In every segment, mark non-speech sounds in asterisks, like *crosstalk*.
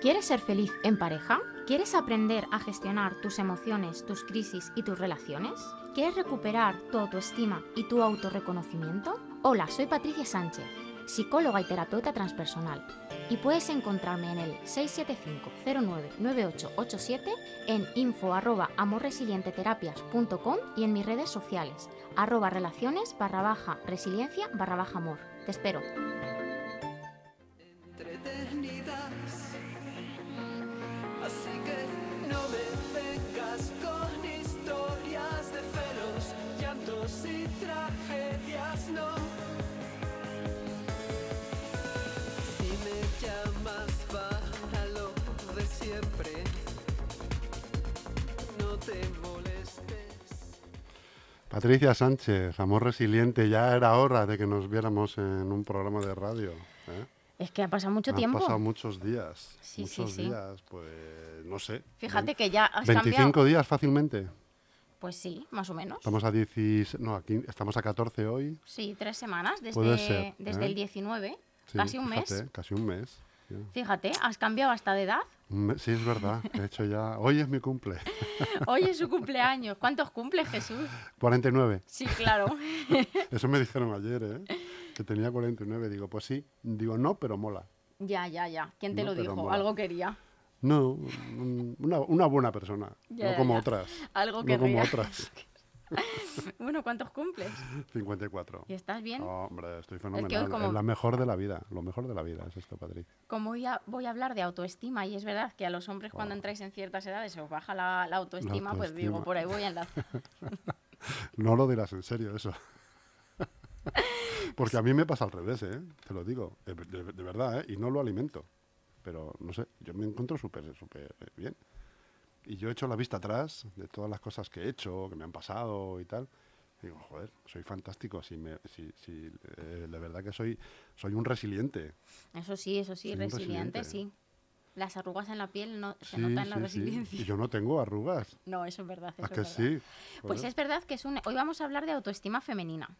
¿Quieres ser feliz en pareja? ¿Quieres aprender a gestionar tus emociones, tus crisis y tus relaciones? ¿Quieres recuperar tu autoestima y tu autorreconocimiento? Hola, soy Patricia Sánchez, psicóloga y terapeuta transpersonal, y puedes encontrarme en el 675-099887, en info arroba amorresilienteterapias.com y en mis redes sociales, arroba relaciones barra baja resiliencia barra baja amor. Te espero. Patricia Sánchez, amor resiliente, ya era hora de que nos viéramos en un programa de radio. ¿eh? Es que ha pasado mucho tiempo. pasado muchos días. Sí, muchos sí. días, pues no sé. Fíjate que ya has 25 cambiado. días fácilmente. Pues sí, más o menos. Estamos a 16, no, aquí estamos a 14 hoy. Sí, tres semanas desde, ser, desde ¿eh? el 19, Sí, casi un mes. Casi un mes. Fíjate, has cambiado hasta de edad. Sí, es verdad. He hecho ya. Hoy es mi cumple. *laughs* Hoy es su cumpleaños. ¿Cuántos cumple Jesús? 49. Sí, claro. *laughs* Eso me dijeron ayer, ¿eh? Que tenía 49. Digo, pues sí. Digo, no, pero mola. ya, ya, ya. ¿Quién te No, lo dijo? mola. Algo quería. No, un- una, una buena persona. Ya, no como ya. otras. Algo No como otras. *laughs* *laughs* Bueno, ¿cuántos cumples? 54. ¿Y estás bien? Oh, hombre, estoy fenomenal. como- Es la mejor de la vida. Lo mejor de la vida es esto, Patricia. Como voy a, voy a hablar de autoestima, y es verdad que a los hombres cuando entráis en ciertas edades se os baja la, la autoestima, pues digo, por ahí voy a enlazar. *laughs* No lo dirás en serio eso. *laughs* Porque a mí me pasa al revés, ¿eh? Te lo digo. De, de- de verdad, ¿eh? Y no lo alimento. Pero, no sé, yo me encuentro súper, súper bien. Y yo he hecho la vista atrás de todas las cosas que he hecho, que me han pasado y tal. Y digo, joder, soy fantástico. Si, me, si, si eh, de verdad que soy, soy un resiliente. Eso sí, eso sí, resiliente, resiliente. sí. Las arrugas en la piel no, se Sí, notan la sí, sí. resiliencia. Y yo no tengo arrugas. No, eso es verdad. Eso ¿A es que verdad. sí? Pues es verdad que es un... Hoy vamos a hablar de autoestima femenina.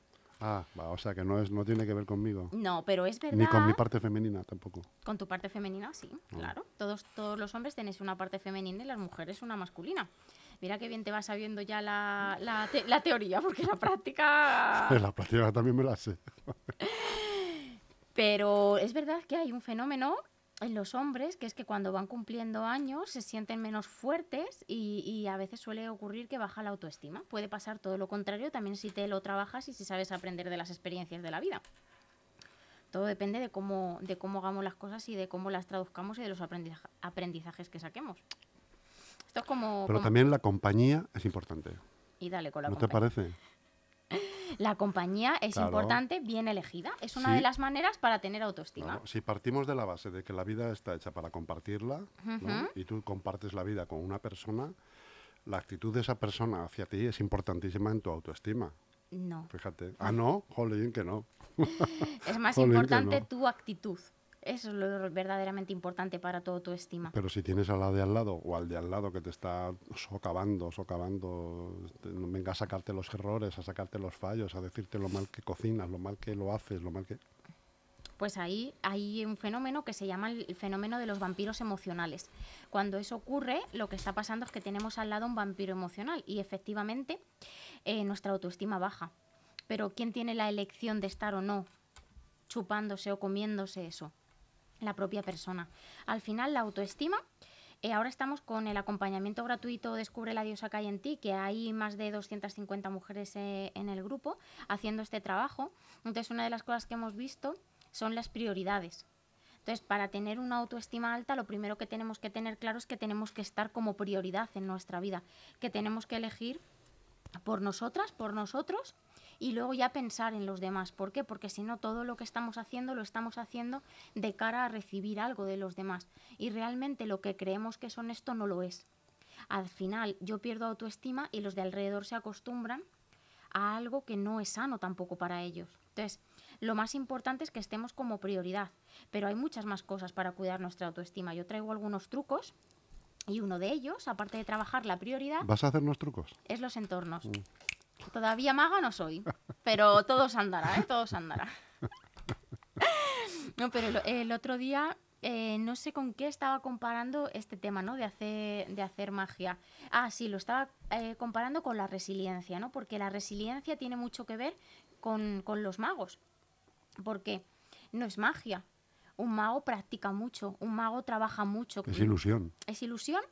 Ah, va, o sea que no, es, no tiene que ver conmigo. No, pero es verdad... Ni con mi parte femenina tampoco. Con tu parte femenina, sí, claro. Todos, todos los hombres tenéis una parte femenina y las mujeres una masculina. Mira qué bien te va sabiendo ya la, la, te- la teoría, porque la práctica... *laughs* La práctica también me la sé. *laughs* Pero es verdad que hay un fenómeno en los hombres que es que cuando van cumpliendo años se sienten menos fuertes y, y a veces suele ocurrir que baja la autoestima. Puede pasar todo lo contrario también si te lo trabajas y si sabes aprender de las experiencias de la vida. Todo depende de cómo, de cómo hagamos las cosas y de cómo las traduzcamos y de los aprendiza- aprendizajes que saquemos. Esto es como... Pero como- también la compañía es importante. Y dale con la ¿No te parece? La compañía es Claro. importante, bien elegida. Es una Sí. de las maneras para tener autoestima. Claro, Si partimos de la base de que la vida está hecha para compartirla y tú compartes la vida con una persona, la actitud de esa persona hacia ti es importantísima en tu autoestima. No. Fíjate. Ah, no, jolín, que no. *laughs* Es más Jolín, importante no. tu actitud. Eso es lo verdaderamente importante para todo tu estima. Pero si tienes a la de al lado o al de al lado que te está socavando, socavando, te- venga a sacarte los errores, a sacarte los fallos, a decirte lo mal que cocinas, lo mal que lo haces, lo mal que... Pues ahí hay un fenómeno que se llama el fenómeno de los vampiros emocionales. Cuando eso ocurre, lo que está pasando es que tenemos al lado un vampiro emocional y efectivamente eh, nuestra autoestima baja. Pero ¿quién tiene la elección de estar o no chupándose o comiéndose eso? La propia persona. Al final, la autoestima eh, ahora estamos con el acompañamiento gratuito Descubre la diosa que hay en ti, que hay más de 250 mujeres eh, en el grupo haciendo este trabajo. Entonces, una de las cosas que hemos visto son las prioridades. Entonces, para tener una autoestima alta, lo primero que tenemos que tener claro es que tenemos que estar como prioridad en nuestra vida, que tenemos que elegir por nosotras, por nosotros, y luego ya pensar en los demás. ¿Por qué? Porque si no, todo lo que estamos haciendo lo estamos haciendo de cara a recibir algo de los demás. Y realmente lo que creemos que es honesto no lo es. Al final, yo pierdo autoestima y los de alrededor se acostumbran a algo que no es sano tampoco para ellos. Entonces, lo más importante es que estemos como prioridad, pero hay muchas más cosas para cuidar nuestra autoestima. Yo traigo algunos trucos y uno de ellos, aparte de trabajar la prioridad, ¿Vas a hacernos trucos? es los entornos. Todavía maga no soy, pero todo se andará, ¿eh? Todo se andará. No, pero el, el otro día eh, no sé con qué estaba comparando este tema, ¿no? De hacer, de hacer magia. Ah, sí, lo estaba eh, comparando con la resiliencia, ¿no? Porque la resiliencia tiene mucho que ver con, con los magos. Porque no es magia. Un mago practica mucho, un mago trabaja mucho. Es ilusión. Es ilusión,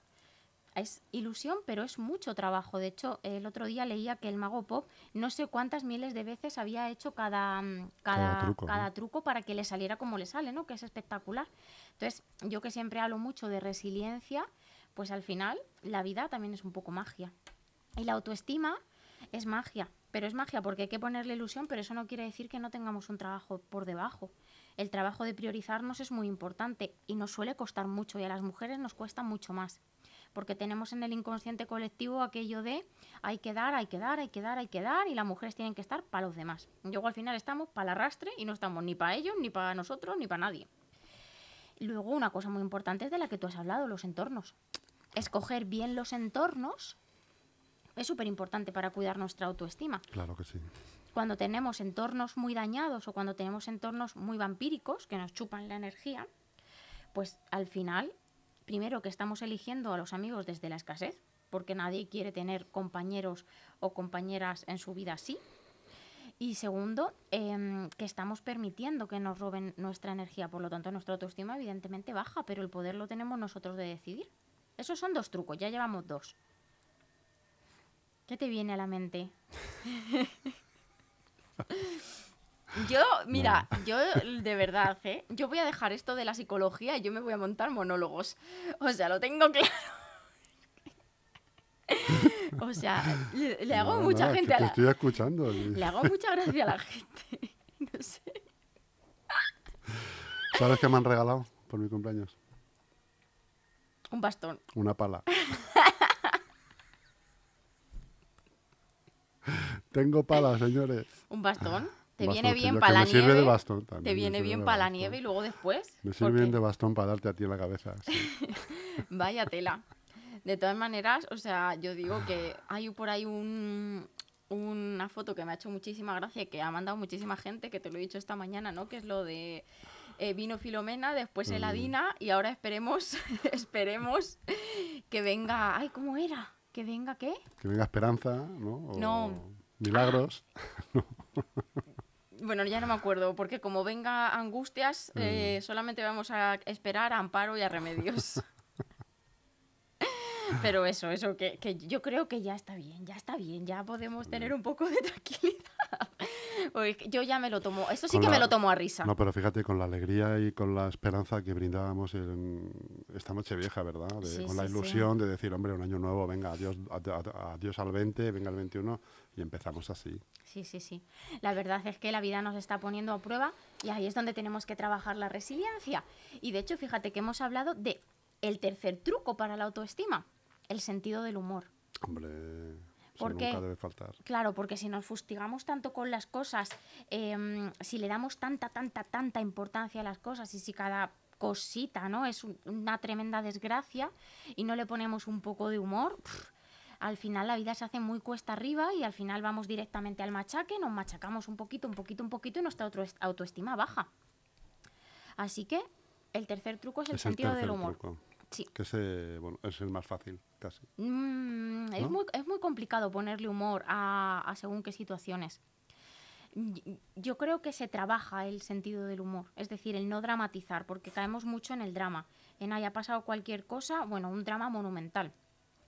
es ilusión, pero es mucho trabajo. De hecho, el otro día leía que el mago pop no sé cuántas miles de veces había hecho cada, mm, Cada cada, truco, cada ¿no? truco para que le saliera como le sale, ¿no? Que es espectacular. Entonces, yo que siempre hablo mucho de resiliencia, pues al final la vida también es un poco magia. Y la autoestima es magia, pero es magia porque hay que ponerle ilusión, pero eso no quiere decir que no tengamos un trabajo por debajo. El trabajo de priorizarnos es muy importante y nos suele costar mucho y a las mujeres nos cuesta mucho más. Porque tenemos en el inconsciente colectivo aquello de hay que dar, hay que dar, hay que dar, hay que dar y las mujeres tienen que estar para los demás. Y Luego al final estamos para el arrastre y no estamos ni para ellos, ni para nosotros, ni para nadie. Luego una cosa muy importante es de la que tú has hablado, los entornos. Escoger bien los entornos es súper importante para cuidar nuestra autoestima Claro que sí. cuando tenemos entornos muy dañados o cuando tenemos entornos muy vampíricos que nos chupan la energía, pues al final, primero que estamos eligiendo a los amigos desde la escasez, porque nadie quiere tener compañeros o compañeras en su vida así. Y segundo, em, que estamos permitiendo que nos roben nuestra energía, por lo tanto nuestra autoestima evidentemente baja, pero el poder lo tenemos nosotros de decidir. Esos son dos trucos, ya llevamos dos. ¿Qué te viene a la mente? *laughs* Yo, mira, yo de verdad, ¿eh? Yo voy a dejar esto de la psicología y yo me voy a montar monólogos. O sea, lo tengo claro. O sea, le, le hago No, mucha gente que a te la... estoy escuchando. Le hago mucha gracia a la gente. *laughs* No sé. ¿Sabes qué me han regalado por mi cumpleaños? Un bastón. Una pala. *laughs* Tengo pala, señores. Un bastón. Te Bastón, viene bien para la me sirve nieve. de bastón también, te viene bien para la nieve y luego después. Me sirve bien de bastón para darte a ti en la cabeza. sí. *laughs* Vaya tela. De todas maneras, o sea, yo digo que hay por ahí un, una foto que me ha hecho muchísima gracia y que ha mandado muchísima gente, que te lo he dicho esta mañana, ¿no? Que es lo de eh, vino Filomena, después. Eladina y ahora esperemos, *laughs* esperemos que venga... Ay, ¿cómo era? ¿Que venga qué? Que venga esperanza, ¿no? O No. Milagros. *laughs* Bueno, ya no me acuerdo, porque como venga Angustias, eh, solamente vamos a esperar a Amparo y a Remedios. *laughs* Pero eso, eso, que, que yo creo que ya está bien, ya está bien, ya podemos tener un poco de tranquilidad. Yo ya me lo tomo, esto sí Con que me lo tomo a risa. No, pero fíjate, con la alegría y con la esperanza que brindábamos en esta noche vieja, ¿verdad? De- Sí, con la sí. ilusión de decir, hombre, un año nuevo, venga, adiós, ad- ad- adiós al 20, venga el 21, y empezamos así. Sí, sí, sí. La verdad es que la vida nos está poniendo a prueba y ahí es donde tenemos que trabajar la resiliencia. Y de hecho, fíjate que hemos hablado de el tercer truco para la autoestima, el sentido del humor. Hombre, eso ¿Por nunca qué? debe faltar. Claro, porque si nos fustigamos tanto con las cosas, em, si le damos tanta, tanta, tanta importancia a las cosas y si cada cosita no es un- una tremenda desgracia y no le ponemos un poco de humor, al final la vida se hace muy cuesta arriba y al final vamos directamente al machaque, nos machacamos un poquito, un poquito, un poquito y nuestra autoest- autoestima baja. Así que el tercer truco es el es sentido el del humor. truco. Sí. Que bueno, es el más fácil, casi. Mm, es, muy, es muy complicado ponerle humor a, a según qué situaciones. Yo creo que se trabaja el sentido del humor, es decir, el no dramatizar, porque caemos mucho en el drama. En haya pasado cualquier cosa, bueno, un drama monumental.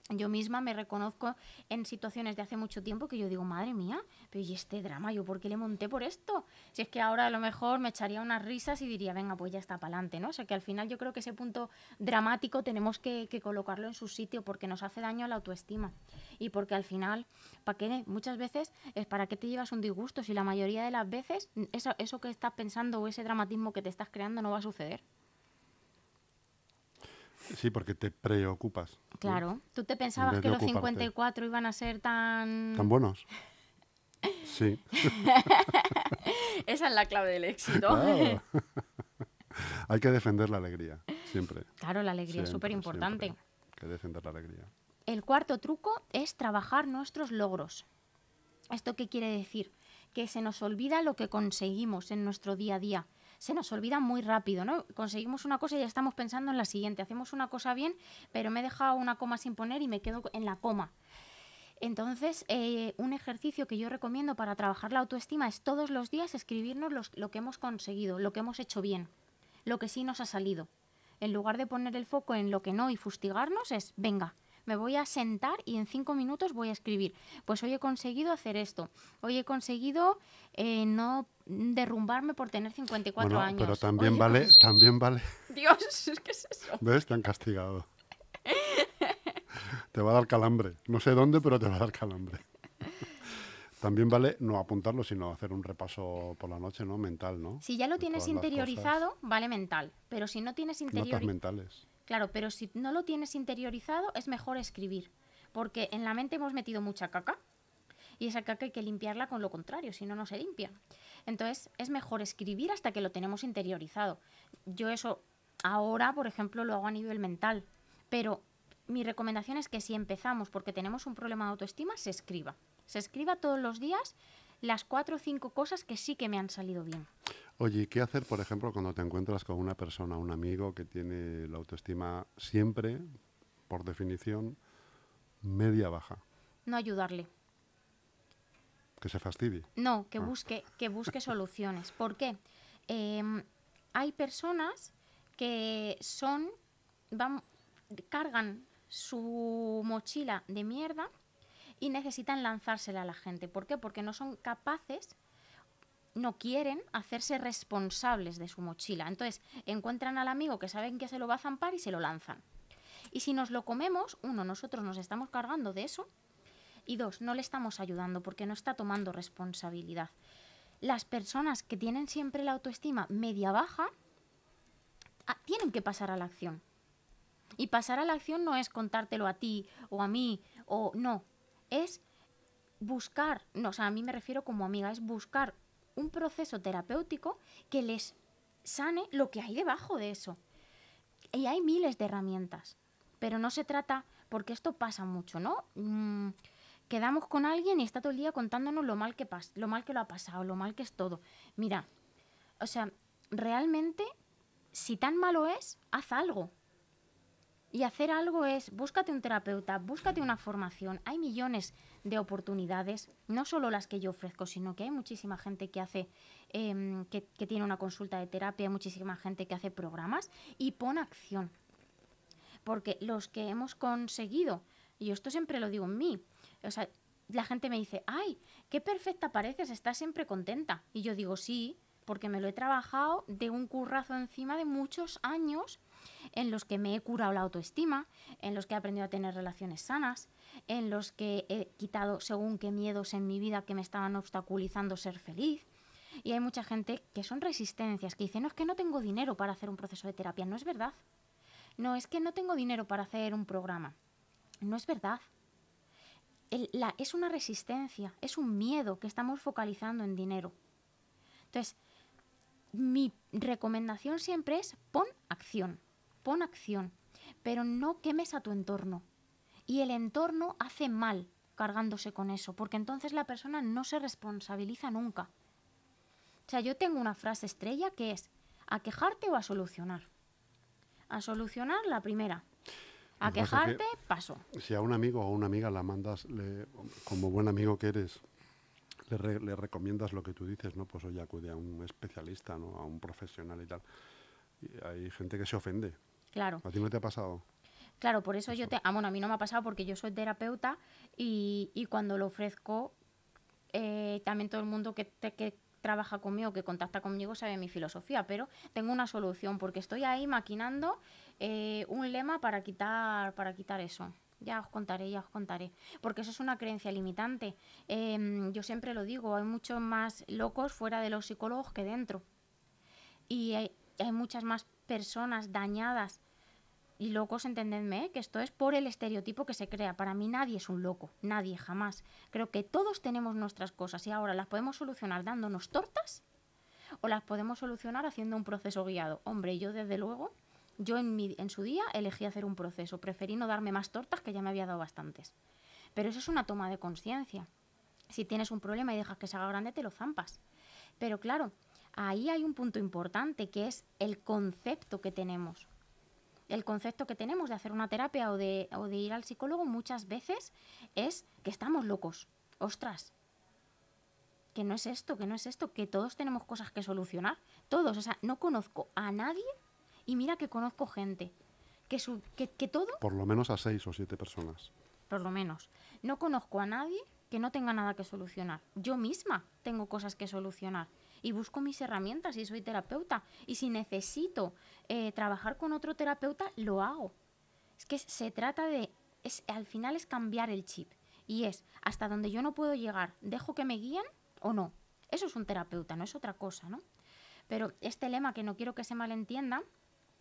Yo misma me reconozco en situaciones de hace mucho tiempo que yo digo, madre mía, pero ¿y este drama? ¿Yo por qué le monté por esto? Si es que ahora a lo mejor me echaría unas risas y diría, venga, pues ya está para adelante, ¿no? O sea que al final yo creo que ese punto dramático tenemos que, que colocarlo en su sitio porque nos hace daño a la autoestima. Y porque al final, ¿para qué? Muchas veces es para qué te llevas un disgusto si la mayoría de las veces eso, eso que estás pensando o ese dramatismo que te estás creando no va a suceder. Sí, porque te preocupas. ¿no? Claro. ¿Tú te pensabas que los ocuparte. 54 iban a ser tan... ¿Tan buenos? *laughs* Sí. *laughs* Esa es la clave del éxito. Claro. *laughs* Hay que defender la alegría, siempre. Claro, la alegría es súper importante. Hay que defender la alegría. El cuarto truco es trabajar nuestros logros. ¿Esto qué quiere decir? Que se nos olvida lo que conseguimos en nuestro día a día. Se nos olvida muy rápido, ¿no? Conseguimos una cosa y ya estamos pensando en la siguiente. Hacemos una cosa bien, pero me he dejado una coma sin poner y me quedo en la coma. Entonces, eh, un ejercicio que yo recomiendo para trabajar la autoestima es todos los días escribirnos lo que hemos conseguido, lo que hemos hecho bien, lo que sí nos ha salido. En lugar de poner el foco en lo que no y fustigarnos, es, venga, me voy a sentar y en cinco minutos voy a escribir. Pues hoy he conseguido hacer esto. Hoy he conseguido eh, no derrumbarme por tener 54 Bueno, años. pero también vale, también vale. *laughs* Dios, ¿qué es eso? ¿Ves? Te han castigado. te va a dar calambre. No sé dónde, pero te va a dar calambre. También vale no apuntarlo, sino hacer un repaso por la noche, ¿no? Mental, ¿no? Si ya lo De tienes interiorizado, vale mental. Pero si no tienes interiorizado... mentales. Claro, pero si no lo tienes interiorizado, es mejor escribir. Porque en la mente hemos metido mucha caca. Y esa caca hay que limpiarla con lo contrario, si no, no se limpia. Entonces, es mejor escribir hasta que lo tenemos interiorizado. Yo eso ahora, por ejemplo, lo hago a nivel mental. Pero mi recomendación es que si empezamos porque tenemos un problema de autoestima, se escriba. Se escriba todos los días las cuatro o cinco cosas que sí que me han salido bien. Oye, ¿y qué hacer, por ejemplo, cuando te encuentras con una persona, un amigo que tiene la autoestima siempre, por definición, media baja? No ayudarle. Que se fastidie. No, que Ah. busque, que busque soluciones. ¿Por qué? Em, hay personas que son, van, cargan su mochila de mierda y necesitan lanzársela a la gente. ¿Por qué? Porque no son capaces, no quieren hacerse responsables de su mochila. Entonces encuentran al amigo que saben que se lo va a zampar y se lo lanzan. Y si nos lo comemos, uno, nosotros nos estamos cargando de eso y dos, no le estamos ayudando porque no está tomando responsabilidad. Las personas que tienen siempre la autoestima media baja ah, tienen que pasar a la acción. Y pasar a la acción no es contártelo a ti o a mí o no, es buscar, no, o sea, a mí me refiero como amiga, es buscar un proceso terapéutico que les sane lo que hay debajo de eso. Y hay miles de herramientas, pero no se trata, porque esto pasa mucho, ¿no? Mm, quedamos con alguien y está todo el día contándonos lo mal que pas- lo mal que lo ha pasado, lo mal que es todo. Mira, o sea, realmente, si tan malo es, haz algo. Y hacer algo es, búscate un terapeuta, búscate una formación. Hay millones de oportunidades, no solo las que yo ofrezco, sino que hay muchísima gente que hace, em, que, tiene una consulta de terapia, muchísima gente que hace programas y pon acción. Porque los que hemos conseguido, y esto siempre lo digo en mí, o sea, la gente me dice, ay, qué perfecta pareces, estás siempre contenta. Y yo digo, sí, porque me lo he trabajado de un currazo encima de muchos años en los que me he curado la autoestima, en los que he aprendido a tener relaciones sanas, en los que he quitado según qué miedos en mi vida que me estaban obstaculizando ser feliz. Y hay mucha gente que son resistencias, que dicen, no es que no tengo dinero para hacer un proceso de terapia. No es verdad. No es que no tengo dinero para hacer un programa. No es verdad. La- es una resistencia, es un miedo que estamos focalizando en dinero. Entonces, mi recomendación siempre es pon acción, pon acción, pero no quemes a tu entorno. Y el entorno hace mal cargándose con eso, porque entonces la persona no se responsabiliza nunca. O sea, yo tengo una frase estrella que es a quejarte o a solucionar. A solucionar la primera. A que quejarte, paso. Si a un amigo o una amiga la mandas, le- como buen amigo que eres, le, re- le recomiendas lo que tú dices, ¿no? Pues oye, acude a un especialista, ¿no? A un profesional y tal. Y hay gente que se ofende. Claro. ¿A ti no te ha pasado? Claro, por eso yo te... Ah, bueno, a mí no me ha pasado porque yo soy terapeuta y, y cuando lo ofrezco, eh, también todo el mundo que, te- que trabaja conmigo, que contacta conmigo, sabe mi filosofía, pero tengo una solución porque estoy ahí maquinando eh, un lema para quitar, para quitar eso. Ya os contaré, ya os contaré. Porque eso es una creencia limitante. Em, yo siempre lo digo, hay muchos más locos fuera de los psicólogos que dentro. Y hay, hay muchas más personas dañadas y locos, entendedme, ¿eh? que esto es por el estereotipo que se crea. Para mí nadie es un loco, nadie, jamás. Creo que todos tenemos nuestras cosas y ahora las podemos solucionar dándonos tortas o las podemos solucionar haciendo un proceso guiado. Hombre, yo desde luego, yo en, mi, su día elegí hacer un proceso. Preferí no darme más tortas que ya me había dado bastantes. Pero eso es una toma de conciencia. Si tienes un problema y dejas que se haga grande, te lo zampas. Pero claro, ahí hay un punto importante que es el concepto que tenemos. El concepto que tenemos de hacer una terapia o de, o de ir al psicólogo muchas veces es que estamos locos. Ostras, que no es esto, que no es esto, que todos tenemos cosas que solucionar. Todos, o sea, no conozco a nadie y mira que conozco gente. Que, su, que, que todo, Por lo menos a seis o siete personas. por lo menos, no conozco a nadie que no tenga nada que solucionar. Yo misma tengo cosas que solucionar y busco mis herramientas y soy terapeuta. Y si necesito eh, trabajar con otro terapeuta, lo hago. Es que se trata de, es, al final es cambiar el chip. Y es, hasta donde yo no puedo llegar, dejo que me guíen o no. Eso es un terapeuta, no es otra cosa, ¿no? Pero este lema que no quiero que se malentienda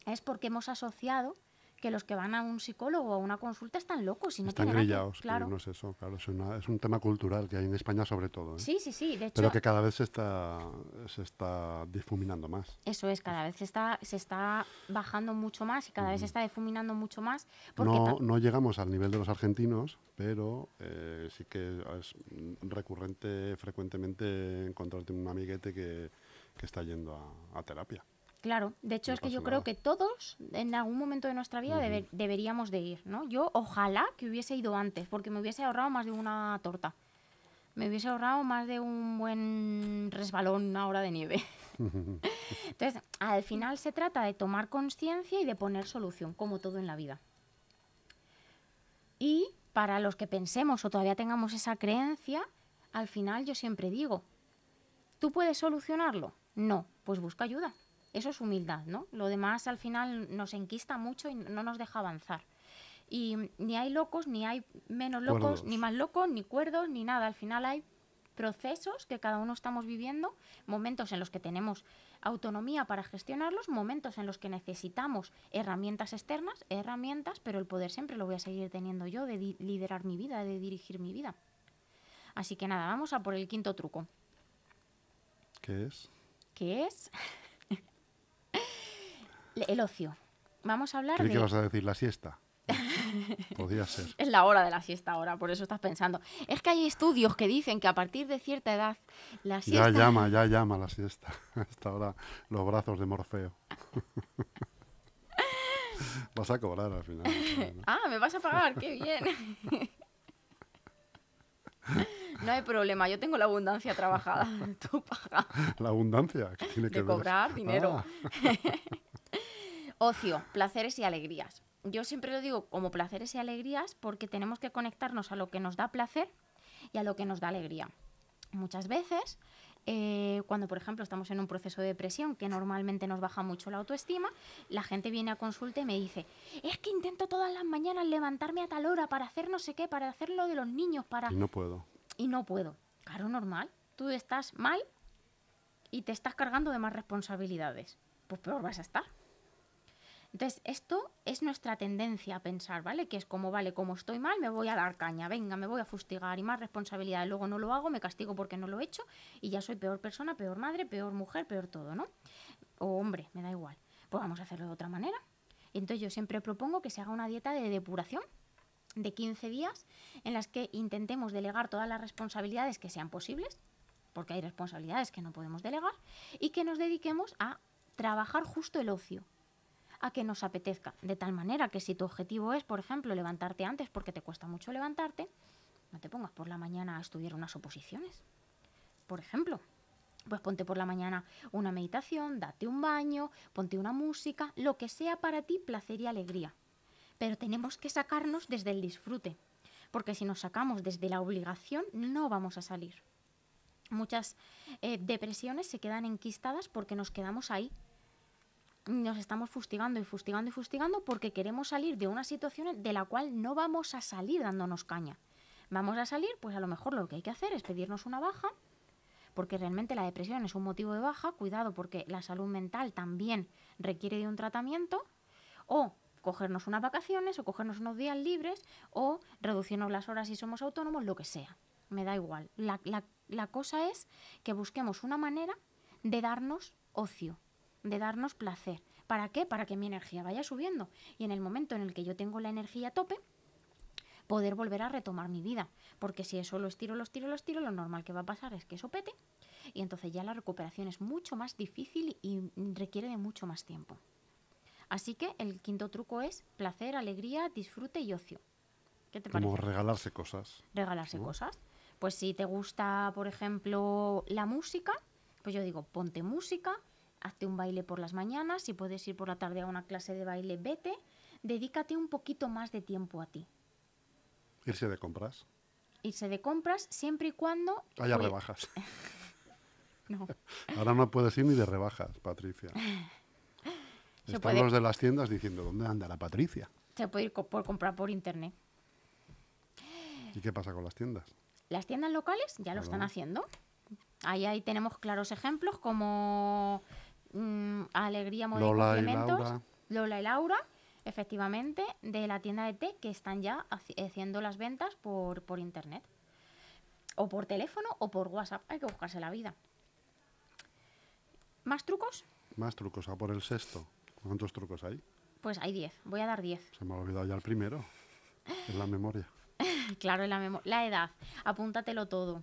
es porque hemos asociado que los que van a un psicólogo o a una consulta están locos y no Están grillados. Claro. No es eso, claro. Es, una- es un tema cultural que hay en España sobre todo. ¿eh? Sí, sí, sí. De hecho, Pero que cada vez se está, se está difuminando más. eso es, cada vez se está, se está bajando mucho más y cada vez se está difuminando mucho más. No, no llegamos al nivel de los argentinos, pero eh, sí que es recurrente frecuentemente encontrarte un amiguete que, que está yendo a, a terapia. Claro, de hecho No es que yo creo que todos en algún momento de nuestra vida debe- deberíamos de ir, ¿no? Yo ojalá que hubiese ido antes, porque me hubiese ahorrado más de una torta. Me hubiese ahorrado más de un buen resbalón ahora de nieve. *laughs* Entonces, al final se trata de tomar conciencia y de poner solución, como todo en la vida. Y para los que pensemos o todavía tengamos esa creencia, al final yo siempre digo, ¿tú puedes solucionarlo? No, pues busca ayuda. Eso es humildad, ¿no? Lo demás al final nos enquista mucho y no nos deja avanzar. Y ni hay locos, ni hay menos locos, Cuerdos. ni más locos, ni cuerdos, ni nada. Al final hay procesos que cada uno estamos viviendo, momentos en los que tenemos autonomía para gestionarlos, momentos en los que necesitamos herramientas externas, herramientas, pero el poder siempre lo voy a seguir teniendo yo de liderar mi vida, de dirigir mi vida. Así que nada, vamos a por el quinto truco, ¿Qué es? que es *laughs* el ocio. Vamos a hablar Creí de... que vas a decir la siesta. *laughs* Podría ser. Es la hora de la siesta ahora, por eso estás pensando. Es que hay estudios que dicen que a partir de cierta edad la Ya siesta... llama, ya llama la siesta. *laughs* Hasta ahora los brazos de Morfeo. *laughs* Vas a cobrar al final. ¿no? Ah, me vas a pagar, qué bien. No hay problema, yo tengo la abundancia trabajada. Tú paga. La abundancia. que tiene que De ver. cobrar dinero. Ah, Ocio, placeres y alegrías. Yo siempre lo digo como placeres y alegrías porque tenemos que conectarnos a lo que nos da placer y a lo que nos da alegría. Muchas veces, eh, cuando por ejemplo estamos en un proceso de depresión que normalmente nos baja mucho la autoestima, la gente viene a consulta y me dice, es que intento todas las mañanas levantarme a tal hora para hacer no sé qué, para hacer lo de los niños, para... y no puedo. y no puedo. Claro, normal. Tú estás mal y te estás cargando de más responsabilidades. Pues peor vas a estar. Entonces, esto es nuestra tendencia a pensar, ¿vale? Que es como, vale, como estoy mal, me voy a dar caña, venga, me voy a fustigar y más responsabilidad. Luego no lo hago, me castigo porque no lo he hecho y ya soy peor persona, peor madre, peor mujer, peor todo, ¿no? O hombre, me da igual. Pues vamos a hacerlo de otra manera. Entonces, yo siempre propongo que se haga una dieta de depuración de 15 días en las que intentemos delegar todas las responsabilidades que sean posibles, porque hay responsabilidades que no podemos delegar, y que nos dediquemos a trabajar justo el ocio, a que nos apetezca, de tal manera que si tu objetivo es, por ejemplo, levantarte antes porque te cuesta mucho levantarte, no te pongas por la mañana a estudiar unas oposiciones. Por ejemplo, pues ponte por la mañana una meditación, date un baño, ponte una música, lo que sea para ti placer y alegría pero tenemos que sacarnos desde el disfrute, porque si nos sacamos desde la obligación no vamos a salir. Muchas eh, depresiones se quedan enquistadas porque nos quedamos ahí. Nos estamos fustigando y fustigando y fustigando porque queremos salir de una situación de la cual no vamos a salir dándonos caña. Vamos a salir, pues a lo mejor lo que hay que hacer es pedirnos una baja, porque realmente la depresión es un motivo de baja, cuidado porque la salud mental también requiere de un tratamiento, o cogernos unas vacaciones, o cogernos unos días libres, o reducirnos las horas si somos autónomos, lo que sea. Me da igual. La, la- la cosa es que busquemos una manera de darnos ocio, de darnos placer. ¿Para qué? Para que mi energía vaya subiendo. Y en el momento en el que yo tengo la energía a tope, poder volver a retomar mi vida. Porque si eso lo estiro, lo estiro, lo estiro, lo normal que va a pasar es que eso pete y entonces ya la recuperación es mucho más difícil y requiere de mucho más tiempo. Así que el quinto truco es placer, alegría, disfrute y ocio. ¿Qué te Como parece? regalarse cosas. Regalarse cosas. Pues si te gusta, por ejemplo, la música, pues yo digo, ponte música, hazte un baile por las mañanas, si puedes ir por la tarde a una clase de baile, vete, dedícate un poquito más de tiempo a ti. Irse de compras. Irse de compras siempre y cuando... Haya rebajas. *laughs* No, Ahora no puedes ir ni de rebajas, Patricia. *laughs* Se Están puede- los de las tiendas diciendo, ¿dónde anda la Patricia? se puede ir co- por comprar por internet. ¿Y qué pasa con las tiendas? Las tiendas locales ya lo están haciendo. Ahí, ahí tenemos claros ejemplos como mm, Alegría, Moda Lola y y Complementos, Laura. Lola y Laura, efectivamente, de la tienda de té que están ya haci- haciendo las ventas por, por internet. O por teléfono o por WhatsApp. Hay que buscarse la vida. ¿Más trucos? Más trucos, a por el sexto. ¿Cuántos trucos hay? Pues hay 10. Voy a dar 10. Se me ha olvidado ya el primero. Es la memoria. *laughs* Claro, en la, memo- la edad. Apúntatelo todo.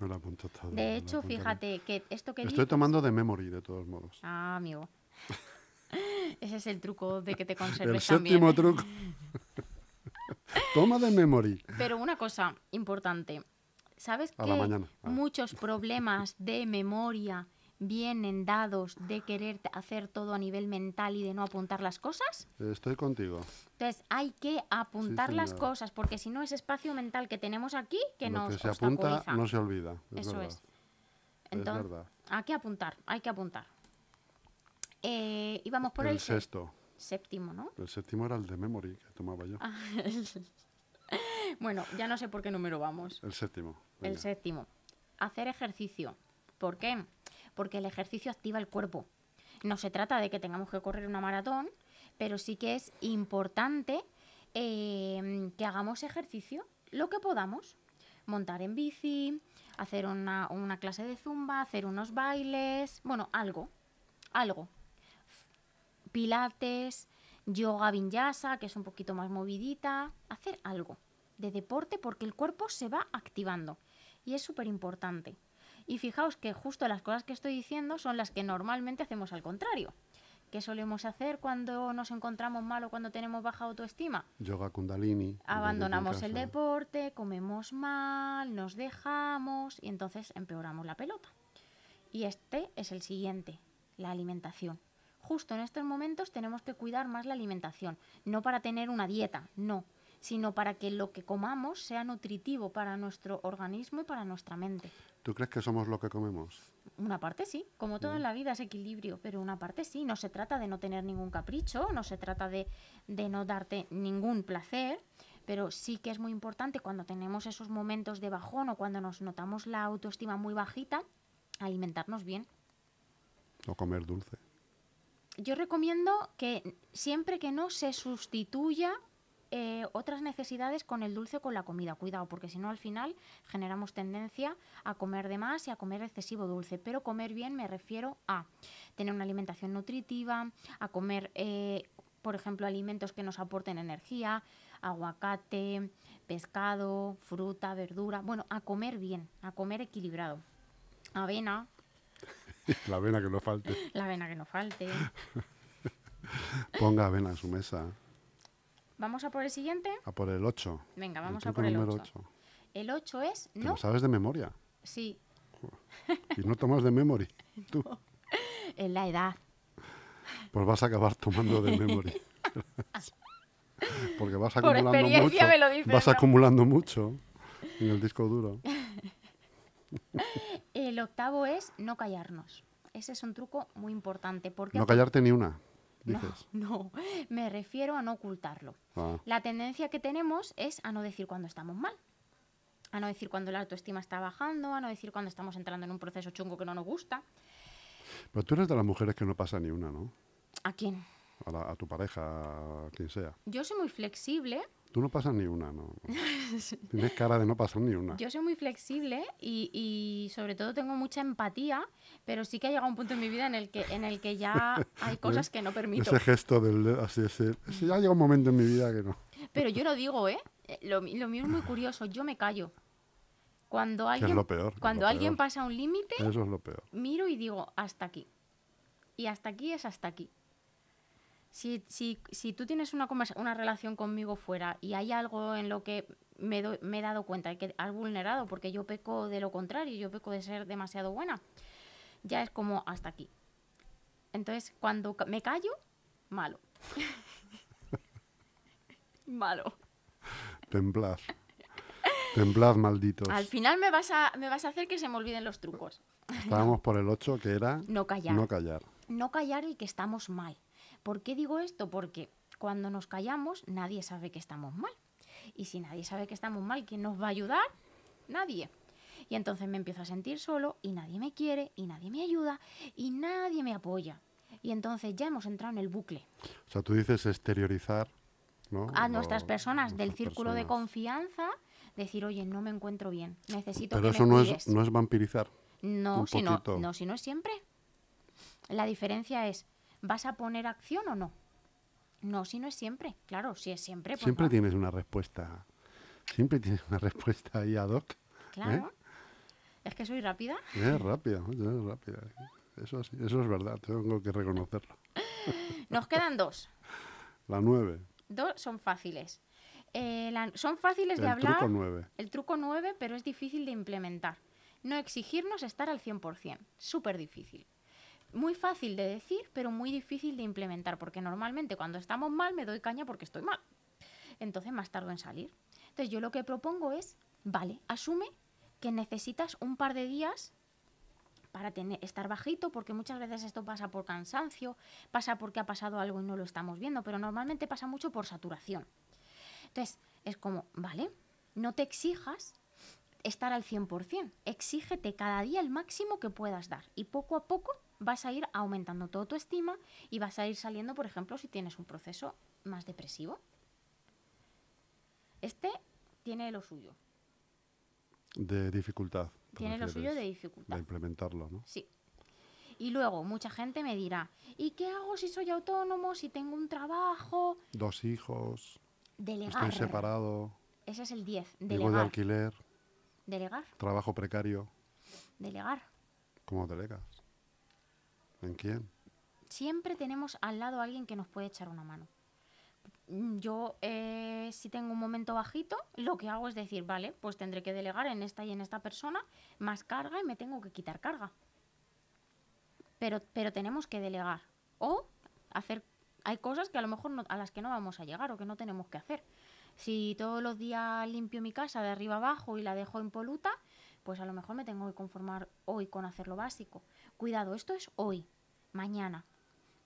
No lo apunto todo. De hecho, fíjate que esto que. Estoy dices- tomando de memory, de todos modos. Ah, amigo. *laughs* Ese es el truco de que te El conserves también. séptimo truco. *laughs* Toma de memory. Pero una cosa importante. ¿Sabes A que la mañana. Ah. muchos problemas de memoria vienen dados de querer hacer todo a nivel mental y de no apuntar las cosas? Estoy contigo. Entonces hay que apuntar las cosas porque si no ese espacio mental que tenemos aquí que Lo nos que se apunta no se olvida. Es Eso verdad. es. Entonces, verdad. hay que apuntar, hay que apuntar. Eh, y vamos por el el, se- sexto. séptimo, ¿no? El séptimo era el de memory que tomaba yo. Ah. *laughs* *laughs* Bueno, ya no sé por qué número vamos. El séptimo. El séptimo. Hacer ejercicio. ¿Por qué? Porque el ejercicio activa el cuerpo. No se trata de que tengamos que correr una maratón, pero sí que es importante eh, que hagamos ejercicio lo que podamos. Montar en bici, hacer una, una clase de zumba, hacer unos bailes, bueno, algo, algo. Pilates, yoga vinyasa, que es un poquito más movidita, hacer algo de deporte porque el cuerpo se va activando y es súper importante. Y fijaos que justo las cosas que estoy diciendo son las que normalmente hacemos al contrario. ¿Qué solemos hacer cuando nos encontramos mal o cuando tenemos baja autoestima? Yoga Kundalini. Abandonamos el deporte, comemos mal, nos dejamos y entonces empeoramos la pelota. Y este es el siguiente, la alimentación. Justo en estos momentos tenemos que cuidar más la alimentación, no para tener una dieta, no, sino para que lo que comamos sea nutritivo para nuestro organismo y para nuestra mente. ¿Tú crees que somos lo que comemos? Una parte sí, como todo en la vida es equilibrio, pero una parte sí. No se trata de no tener ningún capricho, no se trata de, de no darte ningún placer, pero sí que es muy importante cuando tenemos esos momentos de bajón o cuando nos notamos la autoestima muy bajita, alimentarnos bien. O comer dulce. Yo recomiendo que siempre que no se sustituya eh, otras necesidades con el dulce o con la comida. Cuidado, porque si no al final generamos tendencia a comer de más y a comer excesivo dulce. Pero comer bien me refiero a tener una alimentación nutritiva, a comer, eh, por ejemplo, alimentos que nos aporten energía, aguacate, pescado, fruta, verdura. Bueno, a comer bien, a comer equilibrado. Avena, *laughs* La avena que no falte. la avena que no falte. *laughs* Ponga avena en su mesa. Vamos a por el siguiente. A por el 8. Venga, vamos a por el número 8. El 8 es Te no, lo sabes de memoria. sí, Y no tomas de memory. Tú. *laughs* en la edad. Pues vas a acabar tomando de memory. *laughs* Porque vas Por acumulando experiencia mucho. me lo dices, vas ¿no? acumulando mucho en el disco duro. *laughs* El octavo es no callarnos. Ese es un truco muy importante porque No callarte ni una, dices. *laughs* no, me refiero a no ocultarlo. Ah, La tendencia que tenemos es a no decir cuando estamos mal. A no decir cuando la autoestima está bajando, a no decir cuando estamos entrando en un proceso chungo que no nos gusta. Pero tú eres de las mujeres que no pasa ni una, ¿no? ¿A quién? A, la- a tu pareja, a quien sea. Yo soy muy flexible, Tú no pasas ni una, ¿no? *laughs* Tienes cara de no pasar ni una. yo soy muy flexible y, y sobre todo tengo mucha empatía, pero sí que ha llegado un punto en mi vida en el que, en el que ya hay *laughs* cosas que no permito. Ese gesto del así, ese, ese- ya llega un momento en mi vida que no. Pero yo lo digo, ¿eh? Eh, Lo, lo mío es muy curioso, yo me callo. Cuando Que es alguien, lo peor. cuando lo alguien peor. pasa un límite, Eso es lo peor. miro y digo, hasta aquí. Y hasta aquí es hasta aquí. Si, si, si tú tienes una, una relación conmigo fuera y hay algo en lo que me, he dado cuenta de que has vulnerado, porque yo peco de lo contrario, yo peco de ser demasiado buena, ya es como hasta aquí. Entonces, cuando me callo, malo. *laughs* malo. Temblad. Temblad, malditos. Al final me vas, a, me vas a hacer que se me olviden los trucos. Estábamos por el 8, que era No callar. no callar. no callar el que estamos mal. ¿Por qué digo esto? Porque cuando nos callamos nadie sabe que estamos mal. Y si nadie sabe que estamos mal, ¿quién nos va a ayudar? Nadie. Y entonces me empiezo a sentir solo y nadie me quiere y nadie me ayuda y nadie me apoya. Y entonces ya hemos entrado en el bucle. O sea, tú dices exteriorizar, ¿no? A nuestras personas del círculo de confianza, decir, oye, no me encuentro bien, necesito Pero que eso me no es, no es vampirizar. No, si no, no, si no es siempre. La diferencia es, ¿vas a poner acción o no? No, si no es siempre. Claro, si es siempre, pues Siempre no. tienes una respuesta. Siempre tienes una respuesta ahí ad hoc. Claro. Es que soy rápida. Es rápida, es rápida. Eso, sí, eso es verdad, tengo que reconocerlo. *laughs* Nos quedan dos. La 9. Dos son fáciles. Eh, la- son fáciles de El hablar. truco 9. El truco 9, pero es difícil de implementar. No exigirnos estar al 100%. Súper difícil. Muy fácil de decir, pero muy difícil de implementar, porque normalmente cuando estamos mal me doy caña porque estoy mal. Entonces más tardo en salir. Entonces yo lo que propongo es, vale, asume que necesitas un par de días para tener, estar bajito, porque muchas veces esto pasa por cansancio, pasa porque ha pasado algo y no lo estamos viendo, pero normalmente pasa mucho por saturación. Entonces, es como, vale, no te exijas estar al 100%, exígete cada día el máximo que puedas dar y poco a poco vas a ir aumentando tu autoestima y vas a ir saliendo, por ejemplo, si tienes un proceso más depresivo. Este tiene lo suyo, De dificultad. tiene lo suyo de dificultad. De implementarlo, ¿no? Sí. Y luego mucha gente me dirá, ¿y qué hago si soy autónomo, si tengo un trabajo? Dos hijos, Delegar. estoy separado, Ese es el 10. vivo de Delegar. alquiler, Delegar. trabajo precario. Delegar. ¿Cómo delegas? ¿En quién? Siempre tenemos al lado a alguien que nos puede echar una mano. Mm, Yo, eh, si tengo un momento bajito, lo que hago es decir, vale, pues tendré que delegar en esta y en esta persona más carga y me tengo que quitar carga. Pero, pero tenemos que delegar. O hacer. Hay cosas que a lo mejor a las que no vamos a llegar o que no tenemos que hacer. Si todos los días limpio mi casa de arriba abajo y la dejo impoluta, pues a lo mejor me tengo que conformar hoy con hacer lo básico. Cuidado, esto es hoy, mañana.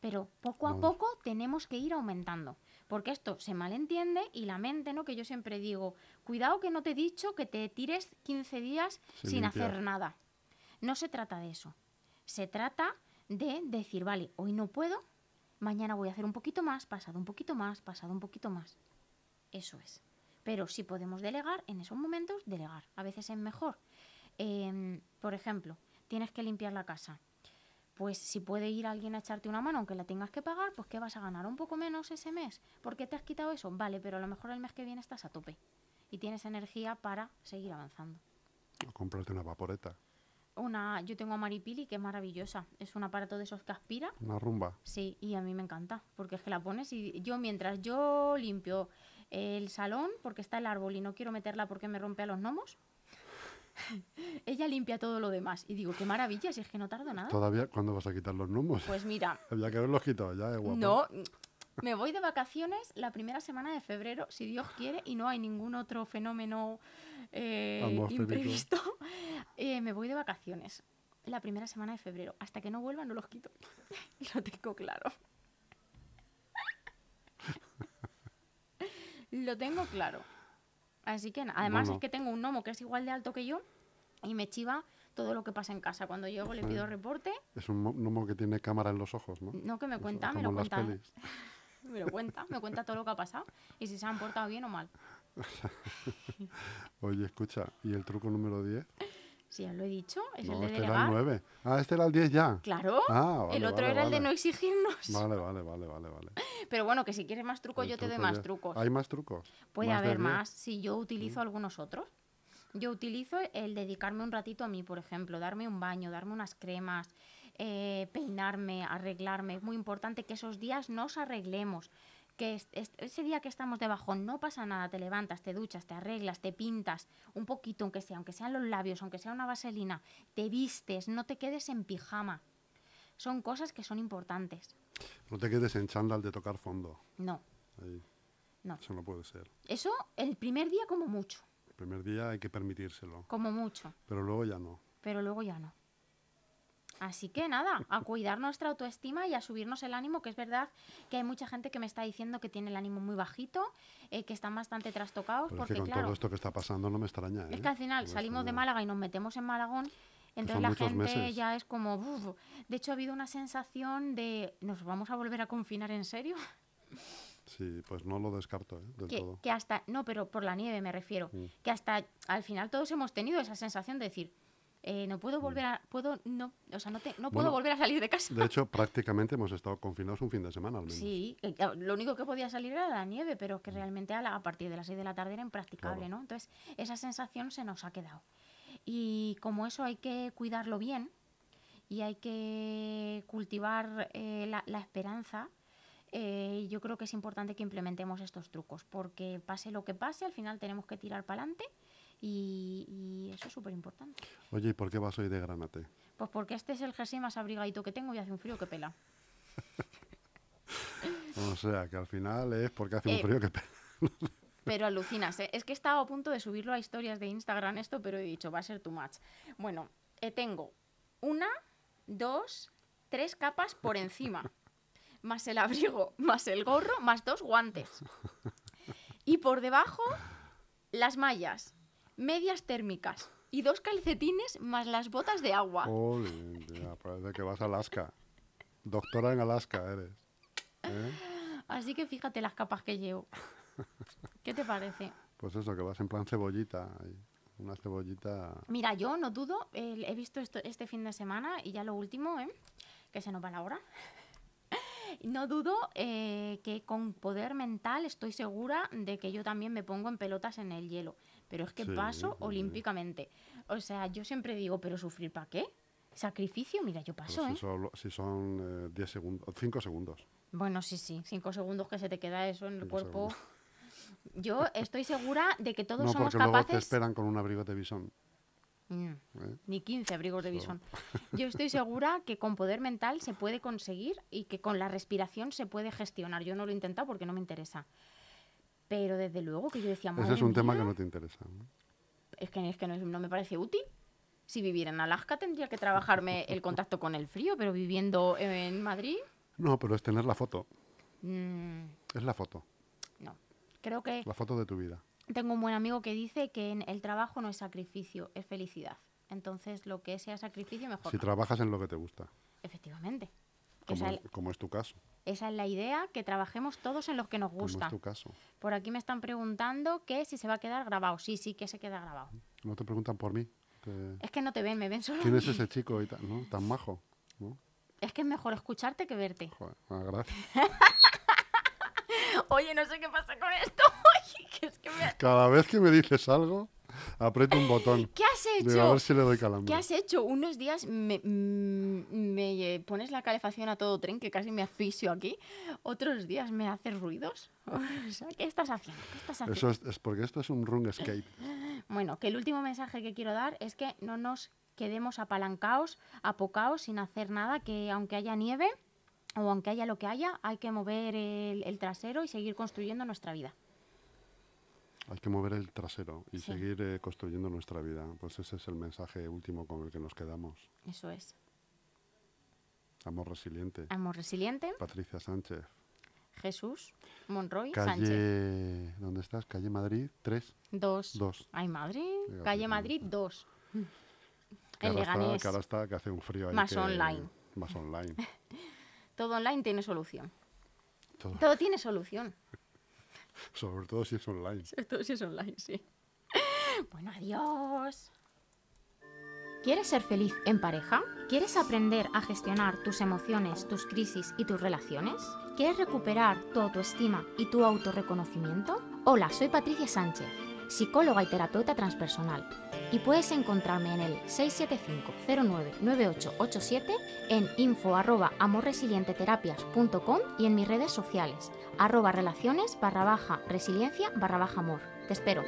Pero poco a poco tenemos que ir aumentando. Porque esto se malentiende y la mente, ¿no? Que yo siempre digo, cuidado que no te he dicho que te tires 15 días Sin hacer nada. No se trata de eso. Se trata de decir, vale, hoy no puedo, mañana voy a hacer un poquito más, pasado un poquito más, pasado un poquito más. Eso es. Pero si podemos delegar, en esos momentos, delegar. A veces es mejor. Em, por ejemplo, tienes que limpiar la casa. Pues si puede ir alguien a echarte una mano, aunque la tengas que pagar, pues ¿qué vas a ganar? ¿Un poco menos ese mes? ¿Por qué te has quitado eso? Vale, pero a lo mejor el mes que viene estás a tope y tienes energía para seguir avanzando. O comprarte una vaporeta, Una, yo tengo a Maripili, que es maravillosa. Es un aparato de esos que aspira. una rumba. Sí, y a mí me encanta, porque es que la pones y yo mientras yo limpio el salón, porque está el árbol y no quiero meterla porque me rompe a los gnomos, *laughs* ella limpia todo lo demás. Y digo, qué maravilla, si es que no tardo nada. ¿Todavía cuándo vas a quitar los gnomos? Pues mira, *laughs* Había que haberlos quitado ya, eh, guapo. no, me voy de vacaciones la primera semana de febrero, si Dios quiere, y no hay ningún otro fenómeno eh, imprevisto. *laughs* eh, me voy de vacaciones la primera semana de febrero. Hasta que no vuelva no los quito. Lo tengo claro. Lo tengo claro. Así que, además Bueno. es que tengo un gnomo que es igual de alto que yo y me chiva todo lo que pasa en casa. Cuando llego le pido reporte. Es un mo- gnomo que tiene cámara en los ojos, ¿no? No que me Eso, cuenta, me lo cuenta. *laughs* Me lo cuenta, me cuenta todo lo que ha pasado y si se han portado bien o mal. *laughs* Oye, escucha, ¿y el truco número 10? Si ya lo he dicho, es No, el de este era delegar. el 9. Ah, este era el 10 ya. Claro. Ah, vale, el otro vale, era el de vale. no exigirnos. Vale, vale, vale, vale, vale. *laughs* Pero bueno, que si quieres más trucos, El yo te doy truco más ya- trucos. ¿Hay más trucos? Puede ¿Más haber 10? más si yo utilizo algunos otros. Yo utilizo el dedicarme un ratito a mí, por ejemplo, darme un baño, darme unas cremas, eh, peinarme, arreglarme. Es muy importante que esos días nos arreglemos. Que es- es- ese día que estamos de bajón no pasa nada, te levantas, te duchas, te arreglas, te pintas un poquito, aunque sea, aunque sean los labios, aunque sea una vaselina, te vistes, no te quedes en pijama. Son cosas que son importantes. No te quedes en chándal de tocar fondo. No, Ahí. no. Eso no puede ser. Eso el primer día como mucho, El primer día hay que permitírselo, como mucho. pero luego ya no. pero luego ya no. Así que nada, a cuidar nuestra autoestima y a subirnos el ánimo, que es verdad que hay mucha gente que me está diciendo que tiene el ánimo muy bajito, eh, que están bastante trastocados, Pero es porque que con claro, todo esto que está pasando no me extraña. es ¿eh? que al final No salimos de. Málaga y nos metemos en Malagón, entonces la gente meses. ya es como... "Uf". De hecho ha habido una sensación de, ¿nos vamos a volver a confinar en serio? Sí, pues no lo descarto, ¿eh? Del que, todo. que hasta, no, pero por la nieve me refiero, Mm. que hasta al final todos hemos tenido esa sensación de decir, eh, no puedo volver a, puedo, no, o sea, no, te- no puedo Mm. Bueno, volver a salir de casa. De hecho, *laughs* prácticamente hemos estado confinados un fin de semana al menos. Sí, eh, lo único que podía salir era la nieve, pero que realmente a, la- a partir de las 6 de la tarde era impracticable, Claro. ¿no? Entonces, esa sensación se nos ha quedado. Y como eso hay que cuidarlo bien y hay que cultivar eh, la, la esperanza, eh, yo creo que es importante que implementemos estos trucos, porque pase lo que pase, al final tenemos que tirar para adelante y, y eso es súper importante. Oye, ¿y por qué vas hoy de granate? Pues porque este es el jersey más abrigadito que tengo y hace un frío que pela. *laughs* O sea, que al final es porque hace un Eh, frío que... pe- *laughs* Pero alucinas, ¿eh? es que estaba a punto de subirlo a historias de Instagram esto, pero he dicho, va a ser too much. Bueno, eh, tengo una, dos, tres capas por encima, *laughs* más el abrigo, más el gorro, más dos guantes. Y por debajo, las mallas, medias térmicas y dos calcetines más las botas de agua. Jolín, ya, parece que vas a Alaska. Doctora en Alaska eres. ¿eh? Así que fíjate las capas que llevo. ¿Qué te parece? Pues eso, que vas en plan cebollita. Una cebollita... Mira, yo no dudo, el- he visto esto este fin de semana y ya lo último, ¿eh? que se nos va la hora. No dudo eh, que con poder mental estoy segura de que yo también me pongo en pelotas en el hielo. Pero es que Sí, paso sí, olímpicamente. O sea, yo siempre digo, ¿pero sufrir para qué? ¿Sacrificio? Mira, yo pero paso, si, ¿eh? solo- si son eh, 10 segundos, 5 segundos. Bueno, sí, sí, cinco segundos que se te queda eso en el cuerpo. *laughs* Yo estoy segura de que todos no, somos porque luego te capaces... esperan con un abrigo de bisón. Mm. ¿eh? ni 15 abrigos de So. bisón. *laughs* Yo estoy segura que con poder mental se puede conseguir y que con la respiración se puede gestionar. Yo no lo he intentado porque no me interesa. Pero desde luego que yo decía, Ese es un tema que no te interesa. ¿no? es que, es que no, no me parece útil. Si viviera en Alaska tendría que trabajarme *laughs* el contacto con el frío, pero viviendo en Madrid, No, pero es tener la foto. mm, Es la foto. no. Creo que La foto de tu vida. tengo un buen amigo que dice que en el trabajo no es sacrificio, es felicidad. Entonces, lo que sea sacrificio, mejor. Si no. trabajas en lo que te gusta. Efectivamente. Como, es- como es tu caso. esa es la idea, que trabajemos todos en los que nos Como gusta. es tu caso. Por aquí me están preguntando que si se va a quedar grabado. Sí, sí, que se queda grabado. No te preguntan por mí. Te- Es que no te ven, me ven solo. ¿Quién es ese chico y tal? ¿no? Tan majo. ¿no? Es que es mejor escucharte que verte. Joder, ah, gracias. *laughs* Oye, no sé qué pasa con esto. *laughs* Que es que me- Cada vez que me dices algo, aprieto un botón. *laughs* ¿Qué has Digo, a hecho? ver si le doy calambre. ¿Qué has hecho? Unos días me, mm, me, pones la calefacción a todo tren, que casi me asfixio aquí. Otros días me haces ruidos. *laughs* O sea, ¿qué estás haciendo? ¿Qué estás haciendo? Eso es, es porque esto es un run escape. *laughs* Bueno, que el último mensaje que quiero dar es que no nos quedemos apalancaos, apocaos, sin hacer nada, que aunque haya nieve o aunque haya lo que haya, hay que mover el, el trasero y seguir construyendo nuestra vida. Hay que mover el trasero y Sí. seguir eh, construyendo nuestra vida. Pues ese es el mensaje último con el que nos quedamos. Eso es. Amor resiliente. Amor resiliente, Patricia Sánchez. Jesús, Monroy, Sánchez. Calle... ¿Dónde estás? Calle Madrid 3. Dos. Dos. Ay, Madrid. Fíjate, Calle fíjate. Madrid, dos. Que En ahora, está, Leganés. que ahora está, que hace un frío ahí. Más que- online. Más online. *laughs* Todo online tiene solución. Todo- Todo tiene solución. *laughs* sobre todo si es online. Todo si es online, sí. *laughs* Bueno, adiós. ¿Quieres ser feliz en pareja? ¿Quieres aprender a gestionar tus emociones, tus crisis y tus relaciones? ¿Quieres recuperar tu autoestima y tu autorreconocimiento? Hola, soy Patricia Sánchez. psicóloga y terapeuta transpersonal. Y puedes encontrarme en el 675-099887, en info arroba amorresilienteterapias.com y en mis redes sociales, arroba relaciones barra baja resiliencia barra baja amor. Te espero.